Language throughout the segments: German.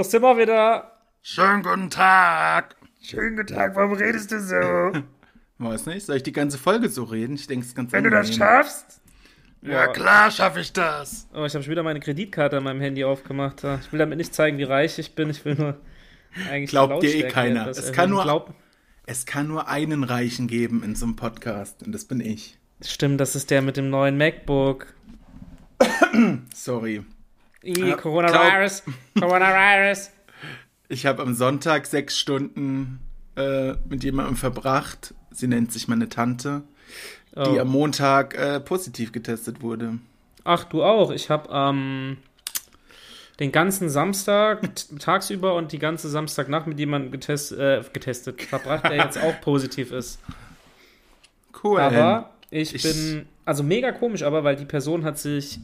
da sind wir wieder. Schönen guten Tag. Schönen guten Tag, warum redest du so? Weiß nicht, soll ich die ganze Folge so reden? Ich denke, es ist ganz Wenn du das schaffst. Ja, klar schaffe ich das. Oh, ich habe schon wieder meine Kreditkarte an meinem Handy aufgemacht. Ich will damit nicht zeigen, wie reich ich bin. Ich will nur eigentlich Glaubt dir eh keiner. Es kann nur- Glaub, Es kann nur einen Reichen geben in so einem Podcast und das bin ich. stimmt, das ist der mit dem neuen MacBook. Sorry. I, Ja, Coronavirus. Coronavirus. Ich habe am Sonntag sechs Stunden äh, mit jemandem verbracht. Sie nennt sich meine Tante, die Oh. am Montag äh, positiv getestet wurde. Ach, du auch. Ich habe ähm, den ganzen Samstag tagsüber und die ganze Samstagnacht mit jemandem getest, äh, getestet verbracht, der jetzt auch positiv ist. Cool. Aber ich, ich- bin, also mega komisch, aber weil die Person hat sich,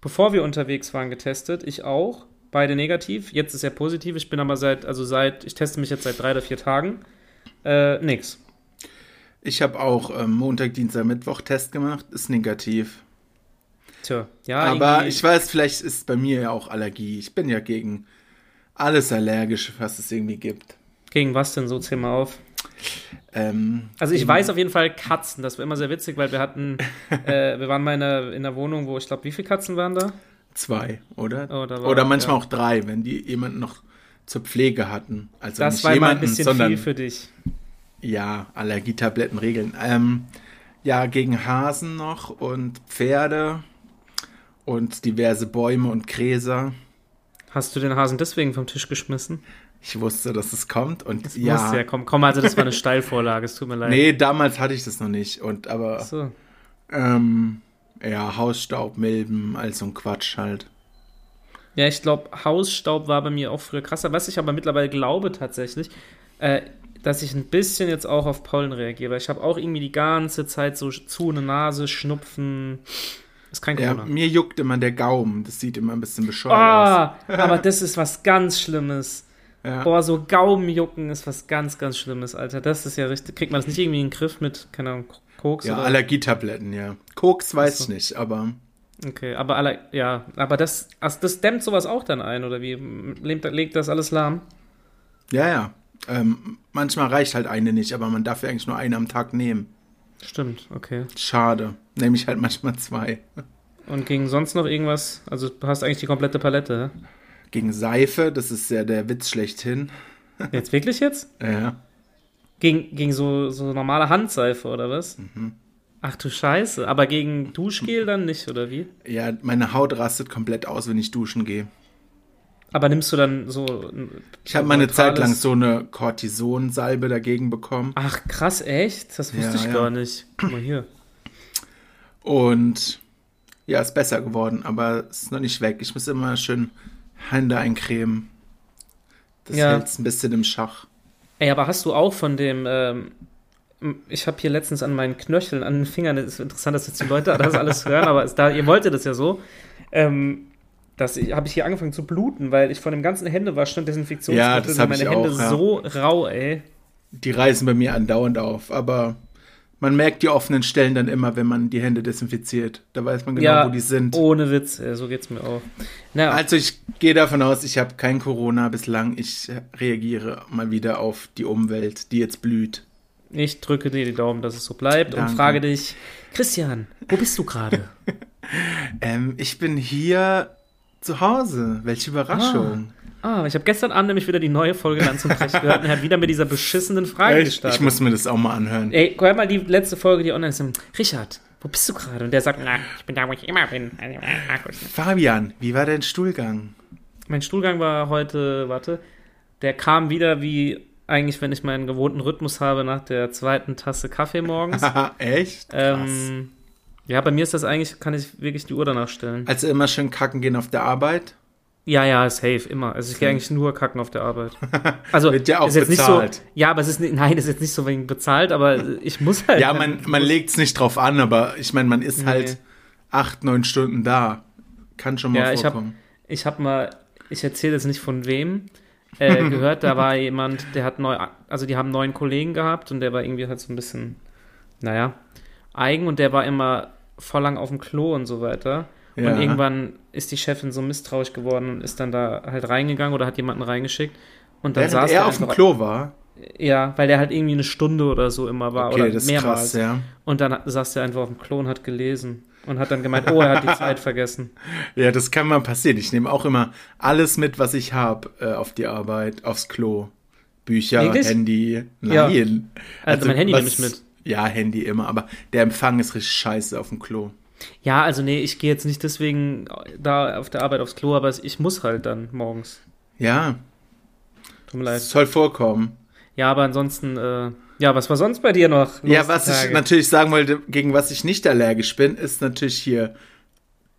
bevor wir unterwegs waren, getestet. Ich auch. Beide negativ. Jetzt ist er positiv. Ich bin aber seit, also seit, ich teste mich jetzt seit drei oder vier Tagen. Äh, nix. Ich habe auch ähm, Montag, Dienstag, Mittwoch Test gemacht. Ist negativ. Tja, ja. Aber ich weiß, vielleicht ist bei mir ja auch Allergie. Ich bin ja gegen alles allergisch, was es irgendwie gibt. Gegen was denn so? Zähl mal auf. Ähm, Also ich weiß auf jeden Fall Katzen. Das war immer sehr witzig, weil wir hatten, äh, wir waren mal in einer, in einer Wohnung, wo ich glaube, wie viele Katzen waren da? Zwei, oder? Oh, da war- oder manchmal ja. auch drei, wenn die jemanden noch zur Pflege hatten. Also Das nicht war immer ein jemanden, bisschen sondern viel für dich. ja, Allergietabletten regeln. Ähm, ja, gegen Hasen noch und Pferde und diverse Bäume und Gräser. Hast du den Hasen deswegen vom Tisch geschmissen? Ich wusste, dass es kommt und Das ja, musste ja kommen. Komm, also das war eine Steilvorlage, es tut mir leid. nee, damals hatte ich das noch nicht und aber So. ähm, ja, Hausstaub, Milben, all so ein Quatsch halt. Ja, ich glaube, Hausstaub war bei mir auch früher krasser. Was ich aber mittlerweile glaube tatsächlich, äh, dass ich ein bisschen jetzt auch auf Pollen reagiere. Ich habe auch irgendwie die ganze Zeit so zu eine Nase, Schnupfen. Ist kein Ja, Corona. mir juckt immer der Gaumen, das sieht immer ein bisschen bescheuert aus. Ah, aber das ist was ganz Schlimmes. Ja. Boah, so Gaumenjucken ist was ganz, ganz Schlimmes, Alter. Das ist ja richtig. Kriegt man das nicht irgendwie in den Griff mit, keine Ahnung, Koks Ja, oder? Allergietabletten, ja. Koks weiß so. ich nicht, aber Okay, aber alle, ja, aber das, also das dämmt sowas auch dann ein, oder wie? Legt, legt das alles lahm? ja, ja. Ähm, manchmal reicht halt eine nicht, aber man darf ja eigentlich nur eine am Tag nehmen. Stimmt, okay. Schade. Nehme ich halt manchmal zwei. Und gegen sonst noch irgendwas? Also du hast eigentlich die komplette Palette, hä? Gegen Seife, das ist ja der Witz schlechthin. Jetzt wirklich jetzt? Ja. Gegen, gegen so, so normale Handseife, oder was? Ach du Scheiße. Aber gegen Duschgel dann nicht, oder wie? Ja, meine Haut rastet komplett aus, wenn ich duschen gehe. Aber nimmst du dann so. Ich habe mal eine Zeit lang so eine Cortisonsalbe dagegen bekommen. Ach krass, echt? Das wusste Ja, ich ja. gar nicht. Guck mal hier. Und ja, ist besser geworden, aber es ist noch nicht weg. Ich muss immer schön Hände eincremen. Das Ja. hält es ein bisschen im Schach. Ey, aber hast du auch von dem, ähm, ich habe hier letztens an meinen Knöcheln, an den Fingern, das ist interessant, dass jetzt die Leute das alles hören, aber es, da, ihr wolltet das ja so, ähm, das habe ich hier angefangen zu bluten, weil ich von dem ganzen Händewaschen und Desinfektionsmittel Ja, das meine Hände auch, ja. so rau, ey. Die reißen bei mir andauernd auf, aber man merkt die offenen Stellen dann immer, wenn man die Hände desinfiziert. Da weiß man genau, ja, wo die sind. ohne Witz, so geht's mir auch. Na, Also ich gehe davon aus, ich habe kein Corona bislang. Ich reagiere mal wieder auf die Umwelt, die jetzt blüht. ich drücke dir die Daumen, dass es so bleibt und Danke. frage dich, Christian, wo bist du gerade? Ähm, ich bin hier zu Hause. Welche Überraschung. ah, ich habe gestern Abend nämlich wieder die neue Folge Land zum Brecht gehört und er hat wieder mit dieser beschissenen Frage ich, gestartet. ich muss mir das auch mal anhören. Ey, hör mal die letzte Folge, die online ist. Richard, wo bist du gerade? Und der sagt, na, ich bin da, wo ich immer bin. Also. Fabian, wie war dein Stuhlgang? Mein Stuhlgang war heute, warte, der kam wieder wie eigentlich, wenn ich meinen gewohnten Rhythmus habe nach der zweiten Tasse Kaffee morgens. Echt? Ähm, ja, bei mir ist das eigentlich, kann ich wirklich die Uhr danach stellen. Also immer schön kacken gehen auf der Arbeit. Ja, ja, safe, immer. Also ich gehe eigentlich nur kacken auf der Arbeit. Also Wird ja auch bezahlt. so. Ja, aber es ist nicht, nein, es ist jetzt nicht so wegen bezahlt, aber ich muss halt. Ja, man, man legt es nicht drauf an, aber ich meine, man ist Nee. halt acht, neun Stunden da. Kann schon mal Ja, ich hab- vorkommen. Ich habe mal, ich erzähle jetzt nicht von wem, äh, gehört, da war jemand, der hat neu, also die haben neuen Kollegen gehabt und der war irgendwie halt so ein bisschen, naja, eigen und der war immer voll lang auf dem Klo und so weiter. Ja. Und irgendwann ist die Chefin so misstrauisch geworden und ist dann da halt reingegangen oder hat jemanden reingeschickt. Und dann Während saß er auf dem Klo war. Ja, weil der halt irgendwie eine Stunde oder so immer war Okay, oder das ist mehrmals. krass, ja. Und dann saß der einfach auf dem Klo und hat gelesen und hat dann gemeint, oh, er hat die Zeit vergessen. Ja, das kann mal passieren. Ich nehme auch immer alles mit, was ich habe, äh, auf die Arbeit, aufs Klo. Bücher, Wirklich? Handy. Ja. Nein. Also mein Handy was- nehme ich mit. Ja, Handy immer, aber der Empfang ist richtig scheiße auf dem Klo. Ja, also nee, ich gehe jetzt nicht deswegen da auf der Arbeit aufs Klo, aber ich muss halt dann morgens. Ja, Tut mir leid. das soll vorkommen. Ja, aber ansonsten, äh, ja, was war sonst bei dir noch? ja, was ich natürlich sagen wollte, gegen was ich nicht allergisch bin, ist natürlich hier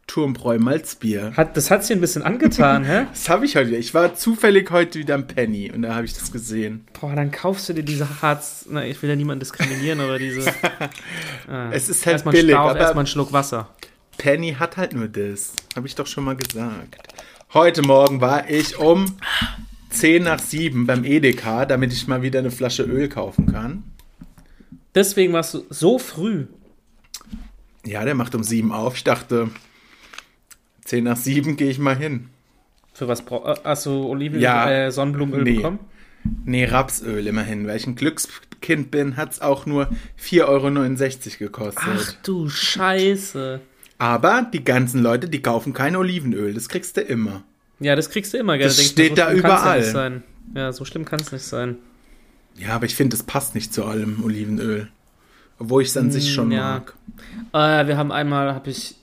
Turmbräu Malzbier. Hat, das hat sie ein bisschen angetan, hä? Das habe ich heute. wieder. Ich war zufällig heute wieder am Penny und da habe ich das gesehen. Boah, dann kaufst du dir diese Harz. Na, ich will ja niemanden diskriminieren, aber diese. Ah, Es ist halt erstmal billig, Stau, aber- erstmal einen Schluck Wasser. Penny hat halt nur das. Habe ich doch schon mal gesagt. Heute Morgen war ich um 10 nach 7 beim Edeka, damit ich mal wieder eine Flasche Öl kaufen kann. Deswegen warst du so früh. Ja, der macht um 7 auf. Ich dachte, 10 nach 7 gehe ich mal hin. Für was brauchst Hast du Oliven, Ja. äh, Sonnenblumenöl Nee. bekommen? Nee, Rapsöl immerhin. Weil ich ein Glückskind bin, hat es auch nur 4,69 Euro gekostet. Ach du Scheiße. Aber die ganzen Leute, die kaufen kein Olivenöl. Das kriegst du immer. Ja, das kriegst du immer, gell? Das Denkst steht da kann's Ja, überall. sein. ja, so schlimm kann es nicht sein. Ja, aber ich finde, es passt nicht zu allem Olivenöl. Obwohl ich es an sich schon Mm, ja. mag. Äh, wir haben einmal, habe ich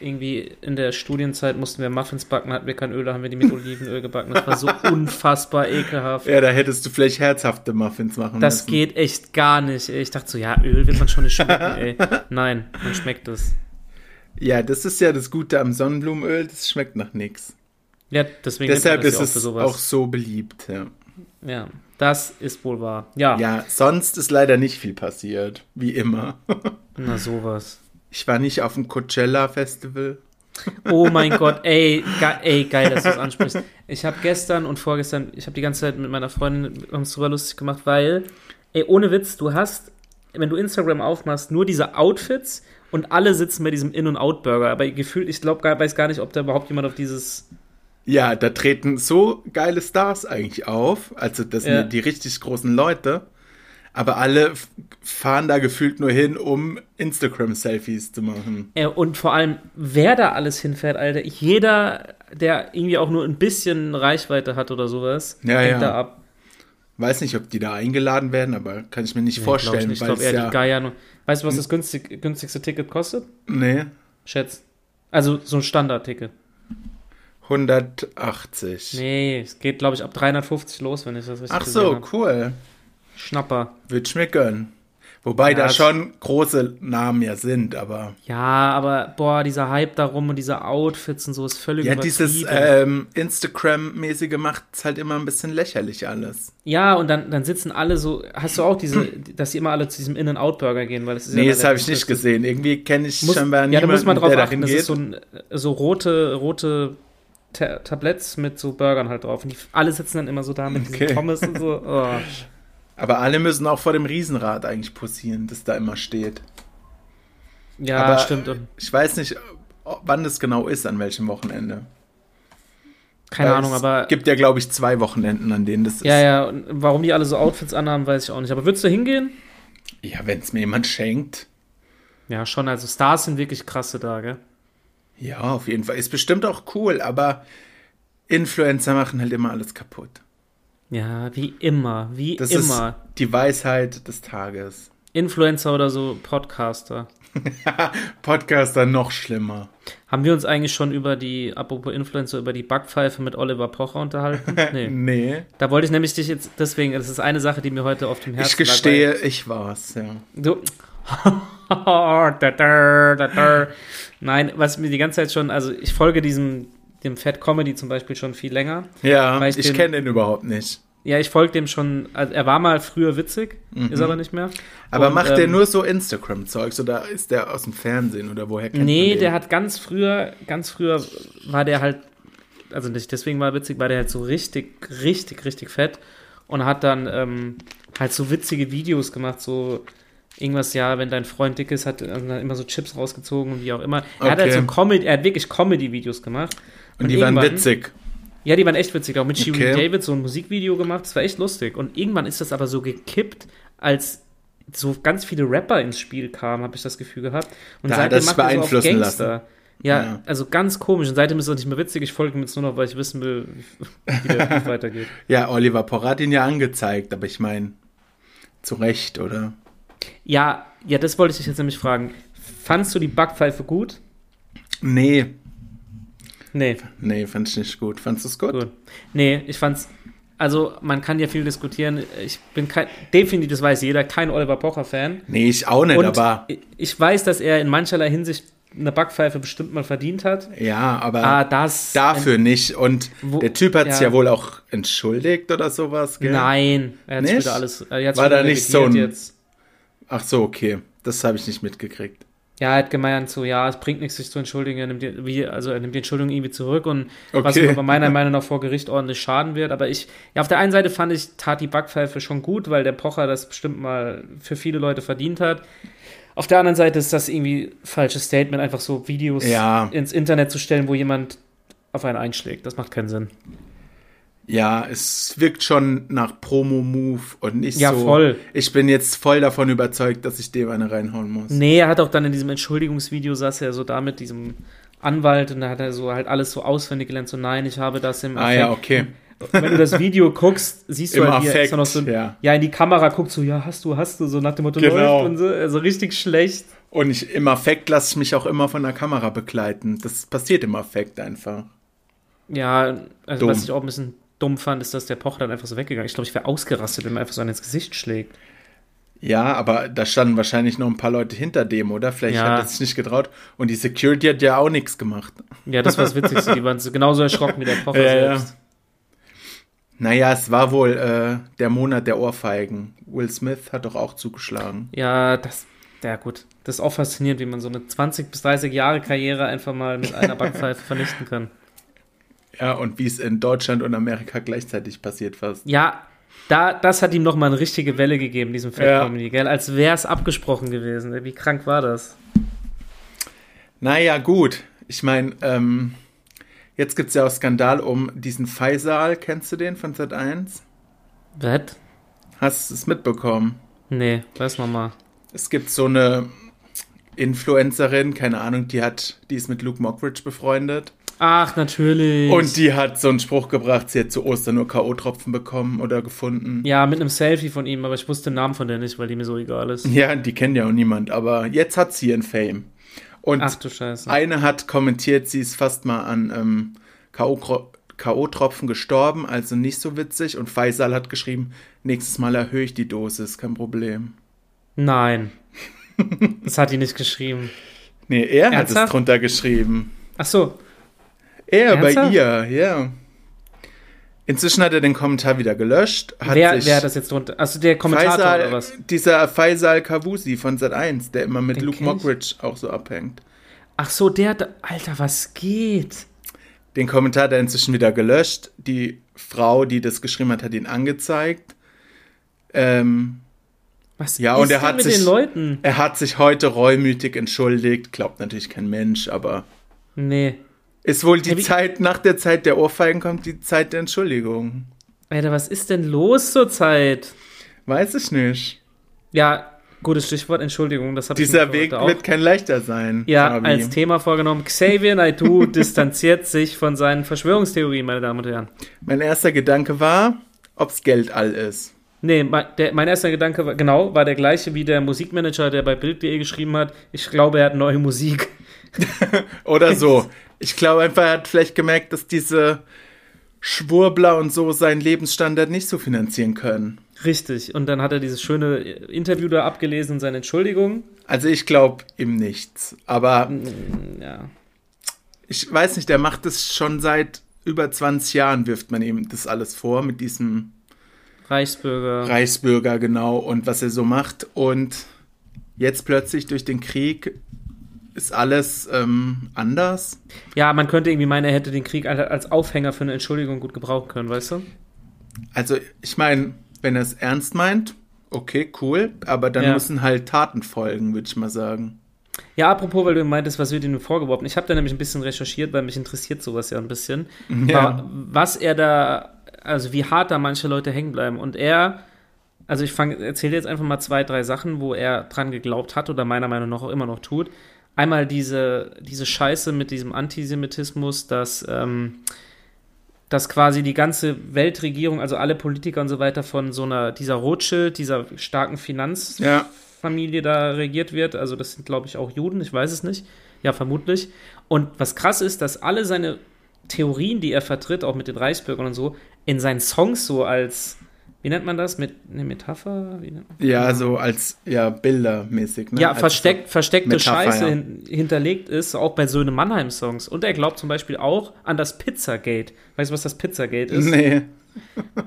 irgendwie in der Studienzeit mussten wir Muffins backen, hatten wir kein Öl, da haben wir die mit Olivenöl gebacken. Das war so unfassbar ekelhaft. Ja, da hättest du vielleicht herzhafte Muffins machen Das müssen. geht echt gar nicht. Ey. Ich dachte so, ja, Öl wird man schon nicht schmecken, ey. Nein, man schmeckt es. Ja, das ist ja das Gute am Sonnenblumenöl, das schmeckt nach nichts. Ja, deswegen Deshalb das ist auch es sowas. auch so beliebt. Ja. Ja, das ist wohl wahr. Ja, ja, sonst ist leider nicht viel passiert, wie immer. na sowas. Ich war nicht auf dem Coachella Festival. Oh mein Gott, ey, ge ey, geil, dass du es ansprichst. Ich habe gestern und vorgestern, ich habe die ganze Zeit mit meiner Freundin uns drüber lustig gemacht, weil, ey, ohne Witz, du hast, wenn du Instagram aufmachst, nur diese Outfits und alle sitzen bei diesem In- und Out-Burger. Aber gefühlt, ich glaube, weiß gar nicht, ob da überhaupt jemand auf dieses. Ja, da treten so geile Stars eigentlich auf. Also das Ja. sind die richtig großen Leute. Aber alle fahren da gefühlt nur hin, um Instagram-Selfies zu machen. Äh, und vor allem, wer da alles hinfährt, Alter. Jeder, der irgendwie auch nur ein bisschen Reichweite hat oder sowas, Ja, hängt ja. da ab. Weiß nicht, ob die da eingeladen werden, aber kann ich mir nicht Nee, glaub vorstellen, ich nicht. Ich glaube eher ja, die Geier. Weißt du, was das günstig, günstigste Ticket kostet? nee, Schätz. Also so ein Standardticket. 180. Nee, es geht, glaube ich, ab 350 los, wenn ich das richtig Ach so, cool. Schnapper. Würde ich mir gönnen. Wobei Ja, da schon große Namen ja sind, aber Ja, aber boah, dieser Hype darum und diese Outfits und so ist völlig ja, dieses ähm, Instagram-mäßige macht es halt immer ein bisschen lächerlich alles. Ja, und dann, dann sitzen alle so, hast du auch diese, dass sie immer alle zu diesem In-N-Out-Burger gehen, weil das ist Nee, ja das habe ich nicht gesehen. Irgendwie kenne ich Muss, scheinbar ja, da niemanden, muss man drauf der achten. Das geht. ist so, ein, so rote, rote Ta Tabletts mit so Burgern halt drauf. Und die alle sitzen dann immer so da mit Okay. diesen Pommes und so. Oh. aber alle müssen auch vor dem Riesenrad eigentlich posieren, das da immer steht. Ja, Aber- stimmt. Ich weiß nicht, wann das genau ist, an welchem Wochenende. keine Weil Ahnung, es aber. gibt ja, glaube ich, zwei Wochenenden, an denen das ist. Ja, ja, und warum die alle so Outfits anhaben, weiß ich auch nicht. Aber würdest du hingehen? Ja, wenn es mir jemand schenkt. Ja, schon. Also Stars sind wirklich krasse da, gell? Ja, auf jeden Fall. Ist bestimmt auch cool, aber Influencer machen halt immer alles kaputt. Ja, wie immer. Wie Das immer. ist die Weisheit des Tages. Influencer oder so Podcaster. Podcaster noch schlimmer. Haben wir uns eigentlich schon über die, apropos Influencer, über die Backpfeife mit Oliver Pocher unterhalten? Nee. Nee. Da wollte ich nämlich dich jetzt, deswegen, das ist eine Sache, die mir heute auf dem Herzen Ich gestehe, ich war's, ja. Du. Da, da, da, da. Nein, was mir die ganze Zeit schon, also ich folge diesem, dem Fat Comedy zum Beispiel schon viel länger. Ja, ich, ich kenne den überhaupt nicht. Ja, ich folge dem schon, also er war mal früher witzig, ist aber nicht mehr. Mhm. Aber Und, macht ähm, der nur so Instagram-Zeugs oder ist der aus dem Fernsehen oder woher kennt Nee, der hat ganz früher, ganz früher war der halt, also nicht deswegen war er witzig, war der halt so richtig, richtig, richtig fett und hat dann ähm, halt so witzige Videos gemacht, so Irgendwas, ja, wenn dein Freund dick ist, hat er dann immer so Chips rausgezogen und wie auch immer. Er hat halt Okay. so Comedy, er hat wirklich Comedy-Videos gemacht. Und die waren witzig. Ja, die waren echt witzig. Auch mit Shirin Okay. David so ein Musikvideo gemacht. Das war echt lustig. Und irgendwann ist das aber so gekippt, als so ganz viele Rapper ins Spiel kamen, habe ich das Gefühl gehabt. Und Da hat sich macht er so auf beeinflussen Gangster. Ja, Ja. also ganz komisch. Und seitdem ist es nicht mehr witzig. Ich folge ihm jetzt nur noch, weil ich wissen will, wie der Beef weitergeht. Ja, Oliver Pocher hat ihn ja angezeigt, aber ich meine, zu Recht, oder? Ja, ja, das wollte ich dich jetzt nämlich fragen. Fandst du die Backpfeife gut? Nee, Nee, nee, fand ich nicht gut. Fandest du es gut? gut. Nee, ich fand's. Also, man kann ja viel diskutieren. Ich bin kein, definitiv, das weiß jeder, kein Oliver Pocher-Fan. Nee, ich auch nicht, Und aber ich weiß, dass er in mancherlei Hinsicht eine Backpfeife bestimmt mal verdient hat. ja, aber Ah, das. dafür nicht. Und Wo- der Typ hat sich ja. ja wohl auch entschuldigt oder sowas, gell? Nein, er hat wieder alles. Er War da nicht so ein- Jetzt. Ach so, okay. Das habe ich nicht mitgekriegt. Ja, er hat gemeint, so, ja, es bringt nichts, sich zu entschuldigen. Er nimmt die, wie, also er nimmt die Entschuldigung irgendwie zurück und was Okay. ihm aber meiner Meinung nach vor Gericht ordentlich schaden wird. Aber ich, ja, auf der einen Seite fand ich, tat die Backpfeife schon gut, weil der Pocher das bestimmt mal für viele Leute verdient hat. Auf der anderen Seite ist das irgendwie falsches Statement, einfach so Videos Ja. ins Internet zu stellen, wo jemand auf einen einschlägt. Das macht keinen Sinn. Ja, es wirkt schon nach Promo-Move und nicht Ja, so. voll. Ich bin jetzt voll davon überzeugt, dass ich dem eine reinhauen muss. Nee, er hat auch dann in diesem Entschuldigungsvideo saß er so da mit diesem Anwalt und da hat er so halt alles so auswendig gelernt, so nein, ich habe das im Ah ja, Affekt. okay. Wenn du das Video guckst, siehst du Im halt, wie er noch so ja. ja in die Kamera guckt, so ja, hast du, hast du, so nach dem Motto Genau. läuft und so, also richtig schlecht. Und ich, im Affekt lasse ich mich auch immer von der Kamera begleiten. Das passiert im Affekt einfach. Ja, also Dumm. was ich auch ein bisschen dumm fand, ist, dass der Poch dann einfach so weggegangen ist. Ich glaube, ich wäre ausgerastet, wenn man einfach so einen ins Gesicht schlägt. Ja, aber da standen wahrscheinlich noch ein paar Leute hinter dem, oder? Vielleicht Ja. hat er sich nicht getraut. Und die Security hat ja auch nichts gemacht. Ja, das war das Witzigste. Die waren so genauso erschrocken wie der Pocher Ja, ja. selbst. Naja, es war wohl äh, der Monat der Ohrfeigen. Will Smith hat doch auch zugeschlagen. Ja, das, ja gut. Das ist auch faszinierend, wie man so eine 20 bis 30 Jahre Karriere einfach mal mit einer Backpfeife vernichten kann. Ja, und wie es in Deutschland und Amerika gleichzeitig passiert fast. Ja, da, das hat ihm nochmal eine richtige Welle gegeben, diesem Fat Ja. Comedy, gell? Als wäre es abgesprochen gewesen. Wie krank war das? Naja, gut. Ich meine, ähm, jetzt gibt es ja auch Skandal um diesen Faisal. Kennst du den von Z1? Was? Hast du es mitbekommen? Nee, weiß noch mal. Es gibt so eine Influencerin, keine Ahnung, die hat, die ist mit Luke Mockridge befreundet. Ach, natürlich. Und die hat so einen Spruch gebracht, sie hat zu Ostern nur K.O.-Tropfen bekommen oder gefunden. ja, mit einem Selfie von ihm, aber ich wusste den Namen von der nicht, weil die mir so egal ist. Ja, die kennt ja auch niemand, aber jetzt hat sie ihren Fame. Und Ach du Scheiße. eine hat kommentiert, sie ist fast mal an ähm, K.O. K.O.-Tropfen gestorben, also nicht so witzig. Und Faisal hat geschrieben, nächstes Mal erhöhe ich die Dosis, kein Problem. Nein. das hat die nicht geschrieben. Nee, er hat es Ernsthaft? drunter geschrieben. Ach so. Er bei Ernsthaft? ihr, ja. Inzwischen hat er den Kommentar wieder gelöscht. Hat wer, sich wer hat das jetzt drunter? Also der Kommentator Faisal, oder was? Dieser Faisal Kavusi von Z1, der immer mit Den Luke. Mockridge auch so abhängt. Ach so, der hat. Alter, was geht? Den Kommentar hat er inzwischen wieder gelöscht. Die Frau, die das geschrieben hat, hat ihn angezeigt. Ähm, Was Ja, ist und er denn hat mit sich- den Leuten? er hat sich heute reumütig entschuldigt. Glaubt natürlich kein Mensch, aber Nee. Ist wohl die wie- Zeit, nach der Zeit der Ohrfeigen kommt die Zeit der Entschuldigung. Alter, was ist denn los zurzeit? Weiß ich nicht. Ja, gutes Stichwort, Entschuldigung, das habe ich Dieser Weg auch. wird kein leichter sein. ja, Fabi. als Thema vorgenommen. Xavier Naidoo distanziert sich von seinen Verschwörungstheorien, meine Damen und Herren. Mein erster Gedanke war, ob's Geld all ist. Nee, mein, der, mein erster Gedanke war, genau, war der gleiche wie der Musikmanager, der bei Bild.de geschrieben hat. Ich glaube, er hat neue Musik. Oder so. Ich glaube einfach, er hat vielleicht gemerkt, dass diese Schwurbler und so seinen Lebensstandard nicht so finanzieren können. Richtig. Und dann hat er dieses schöne Interview da abgelesen und seine Entschuldigung. Also ich glaube ihm nichts. Aber Ja. ich weiß nicht, der macht es schon seit über 20 Jahren, wirft man ihm das alles vor, mit diesem Reichsbürger. Reichsbürger genau und was er so macht. Und jetzt plötzlich durch den Krieg ist alles ähm, anders. Ja, man könnte irgendwie meinen, er hätte den Krieg als- Aufhänger für eine Entschuldigung gut gebrauchen können, weißt du? Also ich meine, wenn er es ernst meint, Okay, cool. Aber dann Ja. müssen halt Taten folgen, würde ich mal sagen. Ja, apropos, weil du meintest, was wird ihm vorgeworfen. Ich habe da nämlich ein bisschen recherchiert, weil mich interessiert sowas ja ein bisschen. Ja. Wa- Was er da, also wie hart da manche Leute hängen bleiben. Und er, also ich erzähle jetzt einfach mal zwei, drei Sachen, wo er dran geglaubt hat oder meiner Meinung nach auch immer noch tut. Einmal diese, diese Scheiße mit diesem Antisemitismus, dass, ähm, dass quasi die ganze Weltregierung, also alle Politiker und so weiter von so einer, dieser Rothschild, dieser starken Finanz, Ja. Da regiert wird. Also das sind, glaube ich, auch Juden, ich weiß es nicht. Ja, vermutlich. Und was krass ist, dass alle seine Theorien, die er vertritt, auch mit den Reichsbürgern und so, in seinen Songs so als, wie nennt man das? Mit eine Metapher? Ja, so als ja bildermäßig. Ne? Ja, Als versteckt, versteckte Metapher, Scheiße ja. hin, hinterlegt ist, auch bei Söhne Mannheim-Songs. Und er glaubt zum Beispiel auch an das Pizzagate. Weißt du, was das Pizzagate ist? Nee,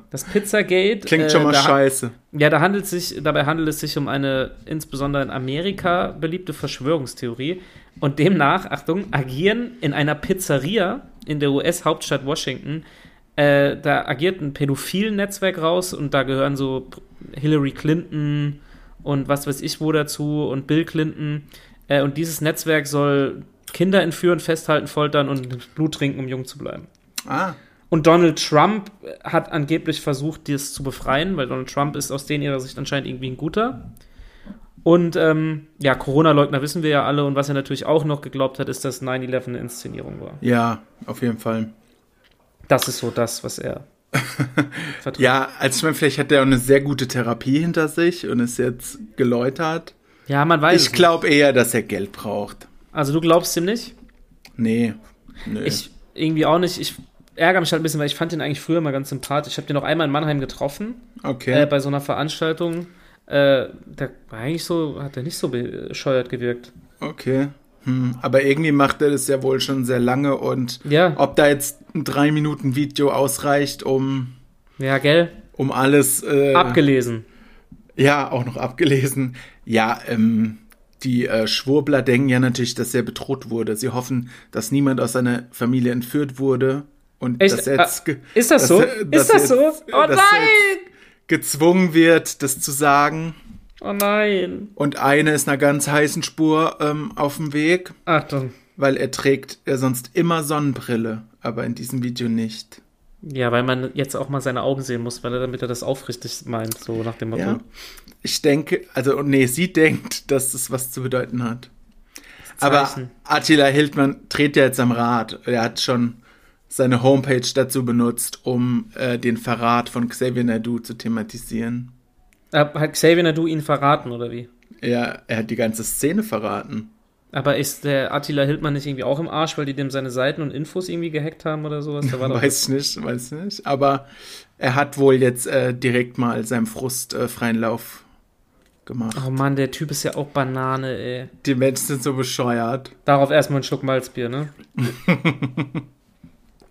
Das Pizzagate. klingt äh, schon mal da- scheiße. Ja, da handelt sich, dabei handelt es sich um eine insbesondere in Amerika beliebte Verschwörungstheorie. Und demnach, Achtung, agieren in einer Pizzeria in der US-Hauptstadt Washington, äh, da agiert ein pädophilen Netzwerk raus und da gehören so Hillary Clinton und was weiß ich wo dazu und Bill Clinton. Äh, und dieses Netzwerk soll Kinder entführen, festhalten, foltern und Blut trinken, um jung zu bleiben. Ah, Und Donald Trump hat angeblich versucht, das zu befreien, weil Donald Trump ist aus denen ihrer Sicht anscheinend irgendwie ein guter. Und ähm, ja, Corona-Leugner wissen wir ja alle. Und was er natürlich auch noch geglaubt hat, ist, dass 9-11 eine Inszenierung war. ja, auf jeden Fall. Das ist so das, was er vertritt. Ja, also ich meine, vielleicht hat er auch eine sehr gute Therapie hinter sich und ist jetzt geläutert. Ja, man weiß. Ich glaube eher, dass er Geld braucht. Also du glaubst ihm nicht? Nee. Nö. Ich irgendwie auch nicht. Ich ärgere mich halt ein bisschen, weil ich fand ihn eigentlich früher mal ganz sympathisch. Ich habe den noch einmal in Mannheim getroffen. okay. äh, bei so einer Veranstaltung. Äh, der war eigentlich so, hat er nicht so bescheuert gewirkt. okay. Hm. Aber irgendwie macht er das ja wohl schon sehr lange und Ja, ob da jetzt ein drei Minuten Video ausreicht, um, ja, gell? um alles äh, Abgelesen. Ja, auch noch abgelesen. Ja, ähm, die äh, Schwurbler denken ja natürlich, dass er bedroht wurde. Sie hoffen, dass niemand aus seiner Familie entführt wurde. Und Echt? dass er jetzt ge- Ist das dass so? dass ist das er so? jetzt- Oh dass nein! jetzt gezwungen wird, das zu sagen. Oh nein! Und eine ist einer ganz heißen Spur ähm, auf dem Weg, Achtung. weil er trägt er sonst immer Sonnenbrille, aber in diesem Video nicht. Ja, weil man jetzt auch mal seine Augen sehen muss, weil er, damit er das aufrichtig meint, so nach dem Motto. Ja. Ich denke, also nee, sie denkt, dass es was zu bedeuten hat. Aber. Attila Hildmann dreht ja jetzt am Rad. Er hat schon seine Homepage dazu benutzt, um äh, den Verrat von Xavier Naidu zu thematisieren. Hat Xavier Nadu ihn verraten, oder wie? Er, er hat die ganze Szene verraten. Aber ist der Attila Hildmann nicht irgendwie auch im Arsch, weil die dem seine Seiten und Infos irgendwie gehackt haben oder sowas? Da Weiß ich nicht, weiß ich nicht. Aber er hat wohl jetzt äh, direkt mal seinem Frust äh, freien Lauf gemacht. Oh Mann, der Typ ist ja auch Banane, ey. Die Menschen sind so bescheuert. Darauf erstmal einen Schluck Malzbier, ne?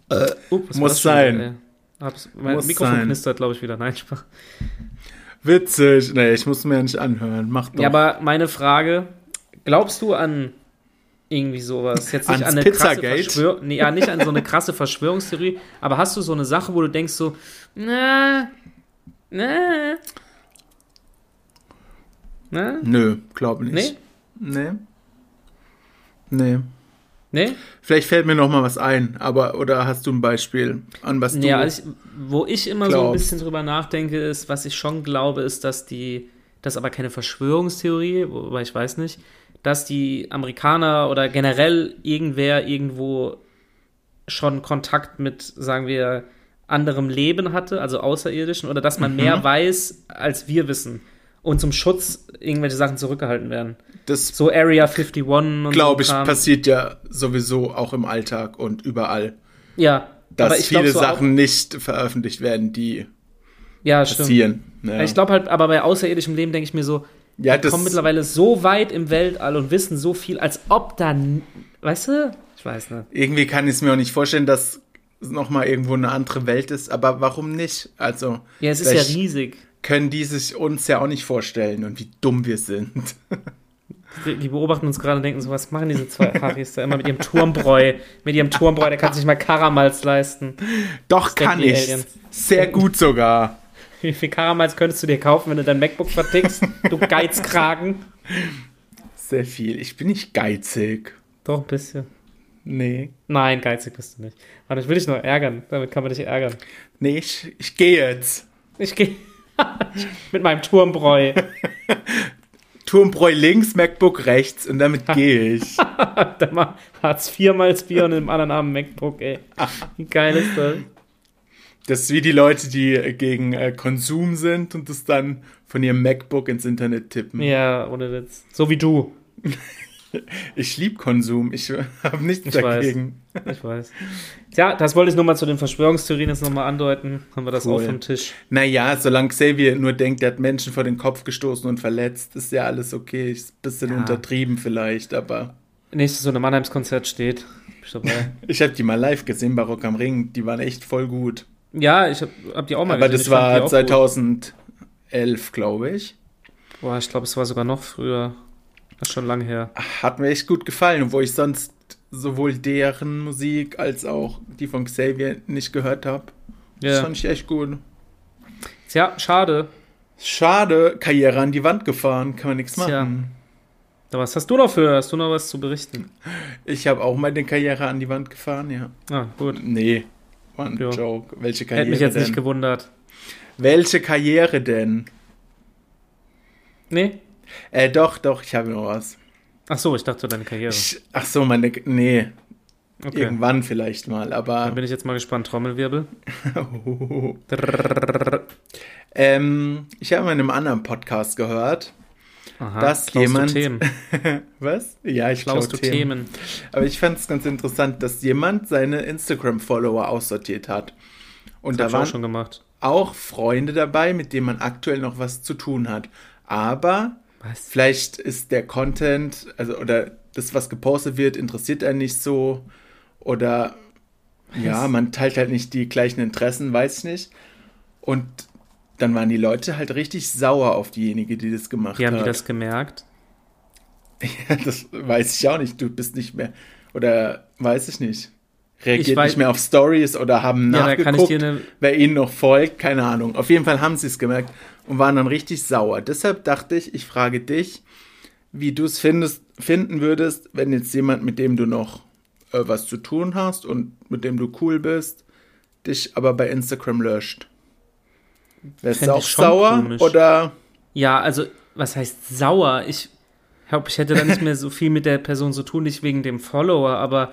Uh, was muss schon sein. ey? Hab's, mein Muss Mikrofon sein. knistert, glaube ich, wieder. Nein, Spaß. Witzig. Nee, ich muss mir ja nicht anhören. Mach doch. Ja, aber meine Frage, glaubst du an irgendwie sowas? Jetzt nicht Ans an eine krasse Pizzagate? Verschwör nee, ja, nicht an so eine krasse Verschwörungstheorie, aber hast du so eine Sache, wo du denkst so, na, na, na, Nö, glaube nicht. nee, Nee. Nee. nee? Vielleicht fällt mir noch mal was ein, aber oder hast du ein Beispiel an was du Ja, also ich, wo ich immer so ein glaubst. bisschen drüber nachdenke, ist, was ich schon glaube, ist, dass die, das ist aber keine Verschwörungstheorie, wobei ich weiß nicht, dass die Amerikaner oder generell irgendwer irgendwo schon Kontakt mit, sagen wir, anderem Leben hatte, also Außerirdischen, oder dass man Mhm. mehr weiß, als wir wissen. Und zum Schutz irgendwelche Sachen zurückgehalten werden. das So Area 51 und glaube ich so Kram. passiert ja sowieso auch im Alltag und überall, Ja, dass viele so Sachen nicht veröffentlicht werden, die ja, passieren. Ja, Ich glaube halt, aber bei außerirdischem Leben denke ich mir so, ja wir kommen mittlerweile so weit im Weltall und wissen so viel, als ob da, n- weißt du? Ich weiß nicht. irgendwie kann ich es mir auch nicht vorstellen, dass es noch mal irgendwo eine andere Welt ist, aber warum nicht? Also Ja, es ist ja riesig. können die sich uns ja auch nicht vorstellen und wie dumm wir sind. Die, beobachten uns gerade und denken so, was machen diese zwei Haris da immer mit ihrem Turmbräu? Mit ihrem Turmbräu, der kann sich mal Karamals leisten. Doch denken kann ich. Aliens. Sehr gut sogar. Wie viel Karamals könntest du dir kaufen, wenn du dein MacBook vertickst? Du Geizkragen. Sehr viel. Ich bin nicht geizig. Doch, ein bisschen. Nee. Nein, geizig bist du nicht. Warte, ich will dich nur ärgern. Damit kann man dich ärgern. Nee, ich, ich gehe jetzt. Ich gehe mit meinem Turmbräu. Turmbräu links, MacBook rechts und damit gehe ich. Dann mal Hartz IV mal Bier und im anderen Arm MacBook, ey. Wie geil ist das? Das ist wie die Leute, die äh, gegen äh, Konsum sind und das dann von ihrem MacBook ins Internet tippen. Ja, ohne Witz. So wie du. Ich liebe Konsum. Ich habe nichts Ich dagegen. Ich weiß. Tja, das wollte ich nur mal zu den Verschwörungstheorien jetzt nochmal andeuten. Haben wir das Cool. auch vom Tisch. Naja, solange Xavier nur denkt, er hat Menschen vor den Kopf gestoßen und verletzt, ist ja alles okay. Ist ein bisschen Ja. untertrieben vielleicht, aber Nächstes so ein Mannheims-Konzert steht. Bin ich dabei. ich habe die mal live gesehen bei Rock am Ring. Die waren echt voll gut. ja, ich hab, hab die auch mal aber gesehen. das fand die war auch 2011, glaube ich. Boah, ich glaube, es war sogar noch früher. Das ist schon lange her. Hat mir echt gut gefallen, obwohl ich sonst sowohl deren Musik als auch die von Xavier nicht gehört habe. Das Ja. fand ich echt gut. Tja, schade. Schade, Karriere an die Wand gefahren, kann man nichts Tja. machen. Aber was hast du noch für? Hast du noch was zu berichten? Ich habe auch meine Karriere an die Wand gefahren, ja. Ah, gut. Nee, war ein Ja. Joke. Welche Karriere Hätte mich jetzt denn? nicht gewundert. Welche Karriere denn? Nee? Äh, doch, doch, ich habe noch was. Ach so, ich dachte deine Karriere. Ich, ach so, meine, nee, Okay. irgendwann vielleicht mal, Dann aber bin ich jetzt mal gespannt. Trommelwirbel. ähm, ich habe in einem anderen Podcast gehört, Aha. Dass jemand- Themen. was? Ja, ich glaube Themen. Themen. Aber ich fand es ganz interessant, dass jemand seine Instagram-Follower aussortiert hat. Und Das da auch waren gemacht. auch Freunde dabei, mit denen man aktuell noch was zu tun hat. Aber Was? vielleicht ist der Content, also oder das, was gepostet wird, interessiert einen nicht so. Oder ja, man teilt halt nicht die gleichen Interessen, weiß ich nicht. Und dann waren die Leute halt richtig sauer auf diejenige, die das gemacht Wie haben hat. die das gemerkt? Ja, das weiß ich auch nicht. Du bist nicht mehr. Oder weiß ich nicht. Reagiert weiß- nicht mehr auf Stories oder haben Ja, nachgeguckt, eine. wer ihnen noch folgt. Keine Ahnung. Auf jeden Fall haben sie es gemerkt und waren dann richtig sauer. Deshalb dachte ich, ich frage dich, wie du es findest, finden würdest, wenn jetzt jemand, mit dem du noch äh, was zu tun hast und mit dem du cool bist, dich aber bei Instagram löscht. Wärst du auch sauer komisch. oder Ja, also, was heißt sauer? Ich glaube, ich hätte da nicht mehr so viel mit der Person zu tun, nicht wegen dem Follower, aber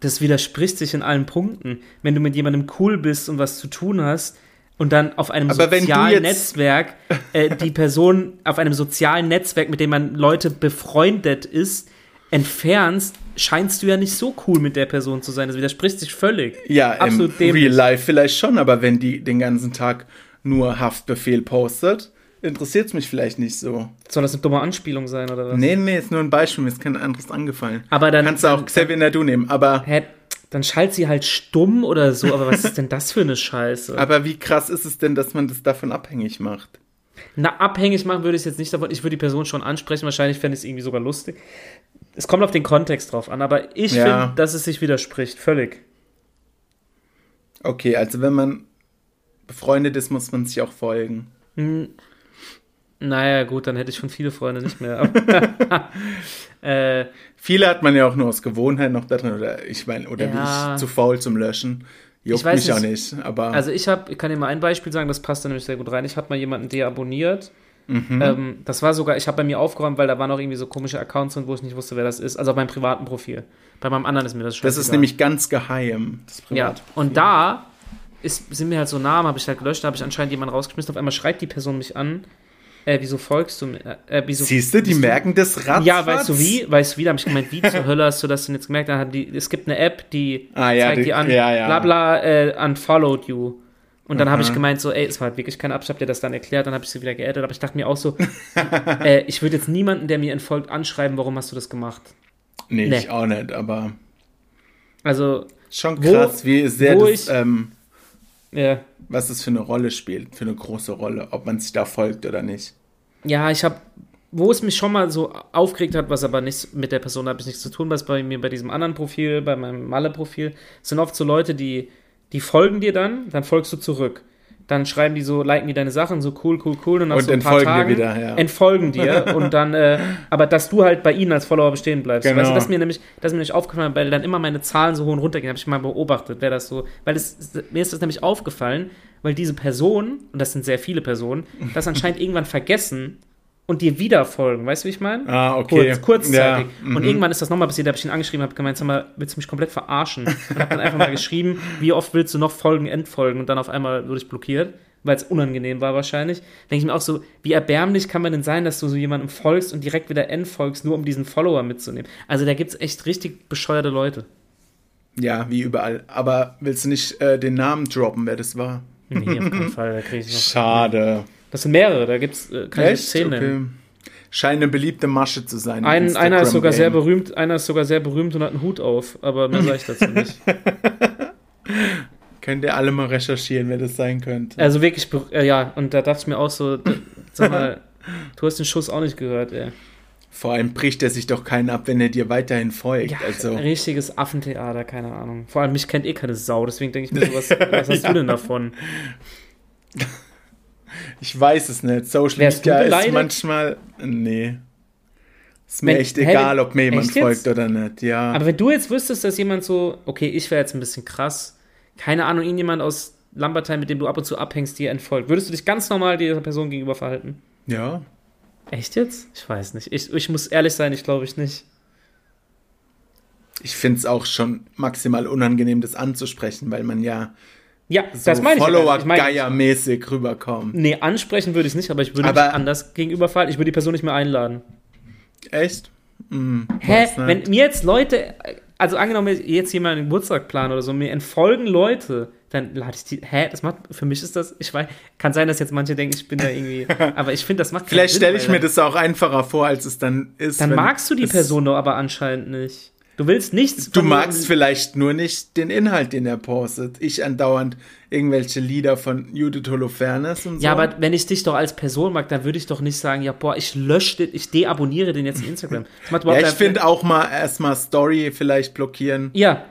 das widerspricht sich in allen Punkten. Wenn du mit jemandem cool bist und was zu tun hast und dann auf einem Aber sozialen Netzwerk äh, die Person auf einem sozialen Netzwerk, mit dem man Leute befreundet ist, entfernst, scheinst du ja nicht so cool mit der Person zu sein. Das widerspricht sich völlig. Ja, Absolut im dämlich. Real Life vielleicht schon, aber wenn die den ganzen Tag nur Haftbefehl postet, interessiert es mich vielleicht nicht so. Soll das eine dumme Anspielung sein oder was? Nee, nee, ist nur ein Beispiel, mir ist kein anderes angefallen. Aber dann, Kannst du auch Xavier Nadu nehmen, aber, Hä, dann schaltet sie halt stumm oder so, aber was ist denn das für eine Scheiße? aber wie krass ist es denn, dass man das davon abhängig macht? Na, abhängig machen würde ich es jetzt nicht davon. Ich würde die Person schon ansprechen. Wahrscheinlich fände ich es irgendwie sogar lustig. Es kommt auf den Kontext drauf an, aber ich Ja. finde, dass es sich widerspricht. Völlig. Okay, also wenn man befreundet ist, muss man sich auch folgen. Hm, naja, gut, dann hätte ich schon viele Freunde nicht mehr. Äh, Viele hat man ja auch nur aus Gewohnheit noch da drin, oder ich meine, oder Ja. wie ich, zu faul zum Löschen. Juckt Ich weiß mich auch nicht. nicht, aber also ich habe, ich kann dir mal ein Beispiel sagen, das passt da nämlich sehr gut rein. Ich habe mal jemanden deabonniert. Mhm. Ähm, das war sogar, ich habe bei mir aufgeräumt, weil da waren auch irgendwie so komische Accounts drin, wo ich nicht wusste, wer das ist. Also auf meinem privaten Profil. Bei meinem anderen ist mir das schon. das ist nämlich ganz geheim. Das Ja, und da ist, sind mir halt so Namen, habe ich halt gelöscht, da habe ich anscheinend jemanden rausgeschmissen. Auf einmal schreibt die Person mich an. Äh, wieso folgst du mir? Äh, wieso, Siehst du, die merken das ratzfatz. Ja, weißt du wie? Weißt du wie? Da habe ich gemeint, wie zur Hölle hast du das denn jetzt gemerkt? Dann hat die, es gibt eine App, die Ah, ja, zeigt die- dir an, ja, ja. bla bla, äh, unfollowed you. Und dann habe ich gemeint, so, ey, es war halt wirklich kein Abschnitt, der das dann erklärt, dann habe ich sie wieder geaddet, aber ich dachte mir auch so, äh, ich würde jetzt niemanden, der mir entfolgt, anschreiben, warum hast du das gemacht? Nee, Nee. ich auch nicht, aber Also, schon Wo- krass, wie sehr wo das, ich- ähm, ja. was das für eine Rolle spielt, für eine große Rolle, ob man sich da folgt oder nicht. Ja, ich habe, wo es mich schon mal so aufgeregt hat, was aber nichts mit der Person habe ich nichts zu tun, was bei mir bei diesem anderen Profil, bei meinem Malle-Profil, sind oft so Leute, die, die folgen dir dann, dann folgst du zurück. Dann schreiben die so, liken die deine Sachen, so cool, cool, cool. Und nach Und so ein paar Tagen wieder, ja. entfolgen dir. und dann, äh, aber dass du halt bei ihnen als Follower bestehen bleibst. Genau. Weißt du, das ist mir nämlich, das ist mir nämlich aufgefallen, weil dann immer meine Zahlen so hoch und runter gehen, habe ich mal beobachtet, wer das so, weil es, mir ist das nämlich aufgefallen, weil diese Personen, und das sind sehr viele Personen, das anscheinend irgendwann vergessen und dir wieder folgen. Weißt du, wie ich meine? Ah, okay. Kurz, kurzzeitig. Ja, Und mhm. irgendwann ist das nochmal passiert, da habe ich ihn angeschrieben, habe gemeint, sag mal, willst du mich komplett verarschen? Und habe dann einfach mal geschrieben, wie oft willst du noch folgen, entfolgen? Und dann auf einmal wurde ich blockiert, weil es unangenehm war wahrscheinlich. Denke ich mir auch so, wie erbärmlich kann man denn sein, dass du so jemandem folgst und direkt wieder entfolgst, nur um diesen Follower mitzunehmen? Also da gibt es echt richtig bescheuerte Leute. Ja, wie überall. Aber willst du nicht äh, den Namen droppen, wer das war? Nee, auf keinen Fall, da kriege ich noch. Schade. Das sind mehrere, da gibt's, äh, kann ich Echt? jetzt zehn nennen. Scheint eine beliebte Masche zu sein. Ein, einer ist sogar sehr berühmt, einer ist sogar sehr berühmt und hat einen Hut auf, aber mehr sage ich dazu nicht. Könnt ihr alle mal recherchieren, wer das sein könnte. Also wirklich, äh, ja, und da dachte ich mir auch so, sag mal, du hast den Schuss auch nicht gehört, ey. Vor allem bricht er sich doch keinen ab, wenn er dir weiterhin folgt. Ja, also, richtiges Affentheater, keine Ahnung. Vor allem, mich kennt eh keine Sau, deswegen denke ich mir so, was, was hast du denn davon? Ich weiß es nicht. Social Wärst Media ist manchmal. Nee. Ist mir Wenn- echt egal, ob mir jemand jetzt? folgt oder nicht. Ja. Aber wenn du jetzt wüsstest, dass jemand so, okay, ich wäre jetzt ein bisschen krass, keine Ahnung, irgendjemand aus Lambertheim, mit dem du ab und zu abhängst, dir entfolgt, würdest du dich ganz normal dieser Person gegenüber verhalten? ja. Echt jetzt? Ich weiß nicht. Ich, ich muss ehrlich sein, ich glaube ich nicht. Ich finde es auch schon maximal unangenehm, das anzusprechen, weil man ja Ja, so das meine ich. Follower-Geier-mäßig rüberkommt. Nee, ansprechen würde ich es nicht, aber ich würde Aber- anders gegenüber verhalten. Ich würde die Person nicht mehr einladen. Echt? Hm, Hä? Wenn mir jetzt Leute, also angenommen, jetzt jemand einen Geburtstag planen oder so, mir entfolgen Leute, dann lade ich die. Hä? Das macht, für mich ist das, ich weiß, kann sein, dass jetzt manche denken, ich bin da irgendwie, aber ich finde, das macht Vielleicht stelle ich mir das auch einfacher vor, als es dann ist. Dann magst du die Person doch aber anscheinend nicht. Du willst nichts. Du magst vielleicht nur nicht den Inhalt, den er postet. Ich andauernd irgendwelche Lieder von Judith Holofernes und so. Ja, aber wenn ich dich doch als Person mag, dann würde ich doch nicht sagen, ja, boah, ich lösche den, ich deabonniere den jetzt in Instagram. Ja, ich finde auch mal erstmal Story vielleicht blockieren. Ja,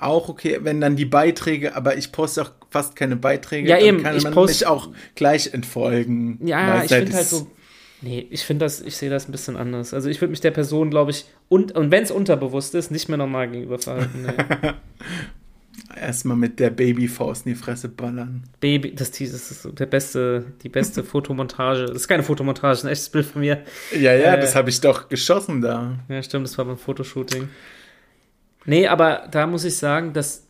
Auch okay, wenn dann die Beiträge, aber ich poste auch fast keine Beiträge. Ja, dann eben, kann ich man post- mich auch gleich entfolgen. Ja, Weißt ich finde halt so. Nee, ich finde das, ich sehe das ein bisschen anders. Also ich würde mich der Person, glaube ich, und, und wenn es unterbewusst ist, nicht mehr normal gegenüber verhalten. Nee. Erstmal mit der Babyfaust in die Fresse ballern. Baby, das, das ist der beste, die beste Fotomontage. Das ist keine Fotomontage, das ist ein echtes Bild von mir. Ja, ja, Äh. das habe ich doch geschossen da. Ja, stimmt, das war beim Fotoshooting. Nee, aber da muss ich sagen, dass,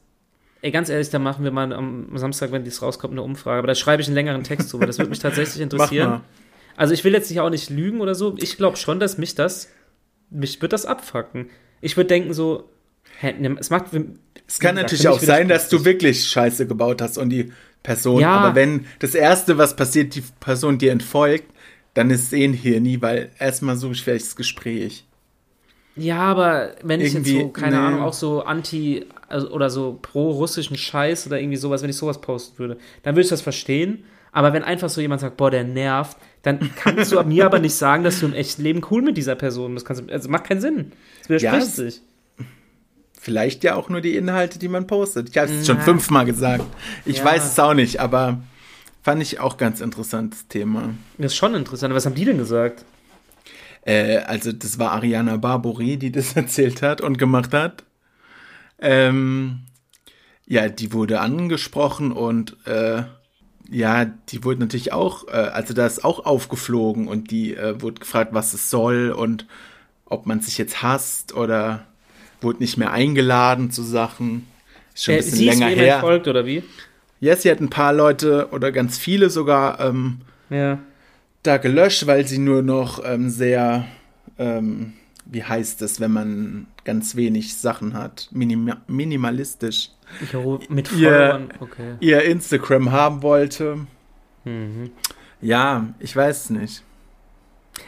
ey, ganz ehrlich, da machen wir mal am Samstag, wenn dies rauskommt, eine Umfrage. Aber da schreibe ich einen längeren Text zu, weil das würde mich tatsächlich interessieren. Also ich will jetzt nicht auch nicht lügen oder so. Ich glaube schon, dass mich das, mich wird das abfacken. Ich würde denken so, hä, ne, es macht, Es kann natürlich auch sein, dass du wirklich Scheiße gebaut hast und die Person, Ja. aber wenn das Erste, was passiert, die Person dir entfolgt, dann ist es eh ein Hirni, weil erstmal suche ich vielleicht das Gespräch. Ja, aber wenn ich Irgendwie, jetzt so, keine nee. Ahnung, auch so anti also, oder so pro-russischen Scheiß oder irgendwie sowas, wenn ich sowas posten würde, dann würde ich das verstehen. Aber wenn einfach so jemand sagt, boah, der nervt, dann kannst du mir aber nicht sagen, dass du im echten Leben cool mit dieser Person bist. Also macht keinen Sinn. Das widerspricht Ja, sich. Vielleicht ja auch nur die Inhalte, die man postet. Ich habe es schon fünfmal gesagt. Ich Ja. weiß es auch nicht, aber fand ich auch ganz interessantes Thema. Das ist schon interessant. Was haben die denn gesagt? Äh, also das war Ariana Barbori, die das erzählt hat und gemacht hat. Ähm, ja, die wurde angesprochen und äh, ja, die wurde natürlich auch, äh, also da ist auch aufgeflogen und die äh, wurde gefragt, was es soll und ob man sich jetzt hasst oder wurde nicht mehr eingeladen zu Sachen. Ist schon ein Äh, bisschen sie ist länger wem her. entfolgt, oder wie? Ja, sie hat ein paar Leute oder ganz viele sogar ähm, Ja. da gelöscht, weil sie nur noch ähm, sehr, ähm, wie heißt es, wenn man ganz wenig Sachen hat, Minima minimalistisch, Jo, mit Ihr- Followern. Okay. ihr Instagram haben wollte. Mhm. Ja, ich weiß es nicht.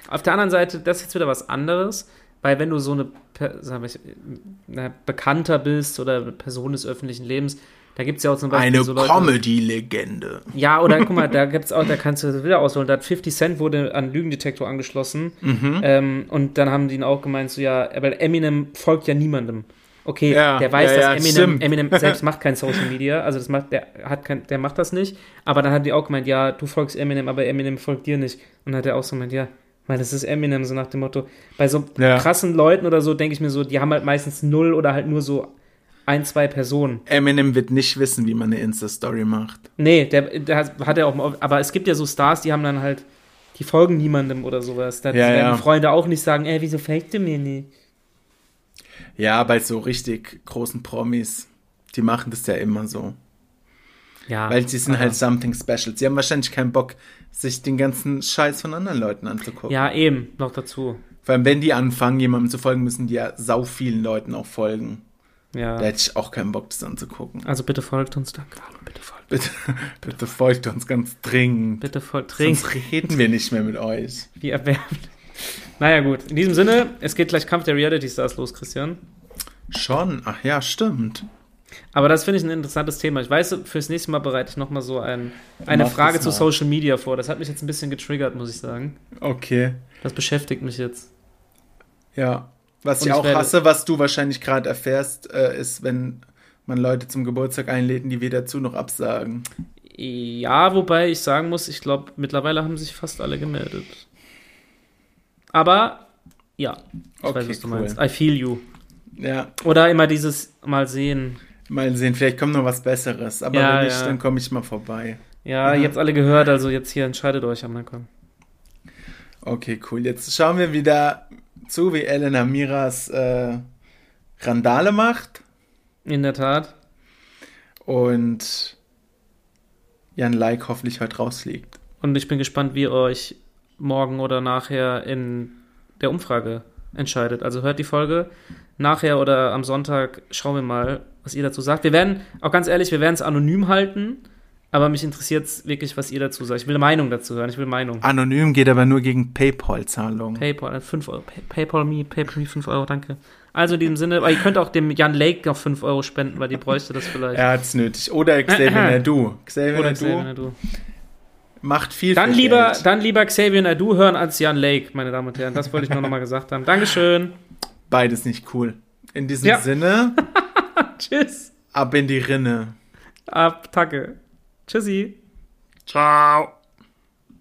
Auf der anderen Seite, das ist jetzt wieder was anderes, weil wenn du so eine sag ich, na, Bekannter bist oder eine Person des öffentlichen Lebens, da gibt es ja auch zum Beispiel Eine so. Comedy-Legende. Ja, oder guck mal, da gibt's auch, da kannst du das wieder ausholen. Da hat 50 Cent wurde an Lügendetektor angeschlossen. Mhm. Ähm, und dann haben die ihn auch gemeint, so ja, weil Eminem folgt ja niemandem. Okay, Ja, der weiß, ja, dass Eminem. Eminem selbst macht kein Social Media, also das macht, der hat kein, der macht das nicht. Aber dann hat die auch gemeint, ja, du folgst Eminem, aber Eminem folgt dir nicht. Und dann hat er auch so gemeint, ja, weil das ist Eminem, so nach dem Motto. Bei so krassen Leuten oder so denke ich mir so, die haben halt meistens null oder halt nur so ein, zwei Personen. Eminem wird nicht wissen, wie man eine Insta-Story macht. Nee, der, der hat hat er auch mal, aber es gibt ja so Stars, die haben dann halt, die folgen niemandem oder sowas. Da Ja, werden ja. die Freunde auch nicht sagen, ey, wieso folgt du mir nicht? Ja, bei so richtig großen Promis, die machen das ja immer so. Ja. Weil sie sind halt something special. Sie haben wahrscheinlich keinen Bock, sich den ganzen Scheiß von anderen Leuten anzugucken. Ja, eben, noch dazu. Vor allem, wenn die anfangen, jemandem zu folgen, müssen die ja sau vielen Leuten auch folgen. Ja. Da hätte ich auch keinen Bock, das anzugucken. Also bitte folgt uns, danke. Bitte folgt. Bitte, bitte folgt uns ganz dringend. Bitte folgt. Trink. Sonst reden wir nicht mehr mit euch. Wie erwärmt. Naja, gut. In diesem Sinne, es geht gleich Kampf der Reality Stars los, Christian. Schon? Ach ja, stimmt. Aber das finde ich ein interessantes Thema. Ich weiß, fürs nächste Mal bereite ich nochmal so ein, eine Mach Frage zu. Social Media vor. Das hat mich jetzt ein bisschen getriggert, muss ich sagen. Okay. Das beschäftigt mich jetzt. Ja. Was Und ich auch hasse, was du wahrscheinlich gerade erfährst, äh, ist, wenn man Leute zum Geburtstag einlädt, die weder zu noch absagen. Ja, wobei ich sagen muss, ich glaube, mittlerweile haben sich fast alle gemeldet. Aber, ja, ich Okay, weiß, was du cool. meinst. I feel you. Ja, Oder immer dieses Mal sehen. mal sehen, vielleicht kommt noch was Besseres. Aber Ja, wenn nicht, ja. dann komme ich mal vorbei. Ja, Ja. ihr habt alle gehört, also jetzt hier entscheidet euch am Anfang. Okay, cool. Jetzt schauen wir wieder zu, wie Elena Miras äh, Randale macht. In der Tat. Und Jan Like hoffentlich heute rausfliegt. Und ich bin gespannt, wie ihr euch morgen oder nachher in der Umfrage entscheidet. Also hört die Folge. Nachher oder am Sonntag schauen wir mal, was ihr dazu sagt. Wir werden, auch ganz ehrlich, wir werden es anonym halten, aber mich interessiert wirklich, was ihr dazu sagt. Ich will eine Meinung dazu hören. Ich will Meinung. Anonym geht aber nur gegen PayPal-Zahlungen. PayPal, 5 Euro. Pay, PayPal me, PayPal me 5 Euro, danke. Also in diesem Sinne, aber ihr könnt auch dem Jan Lake noch 5 Euro spenden, weil die bräuchte das vielleicht. Er hat's nötig. Oder Xavier Nadu. Xavier Oder Xavier Nadu. Macht viel Dann lieber, Geld. dann lieber Xavier Nadu hören als Jan Lake, meine Damen und Herren. Das wollte ich nur nochmal gesagt haben. Dankeschön. Beides nicht cool. In diesem Ja. Sinne, Tschüss. ab in die Rinne. Ab, Tacke. Tschüssi. Ciao.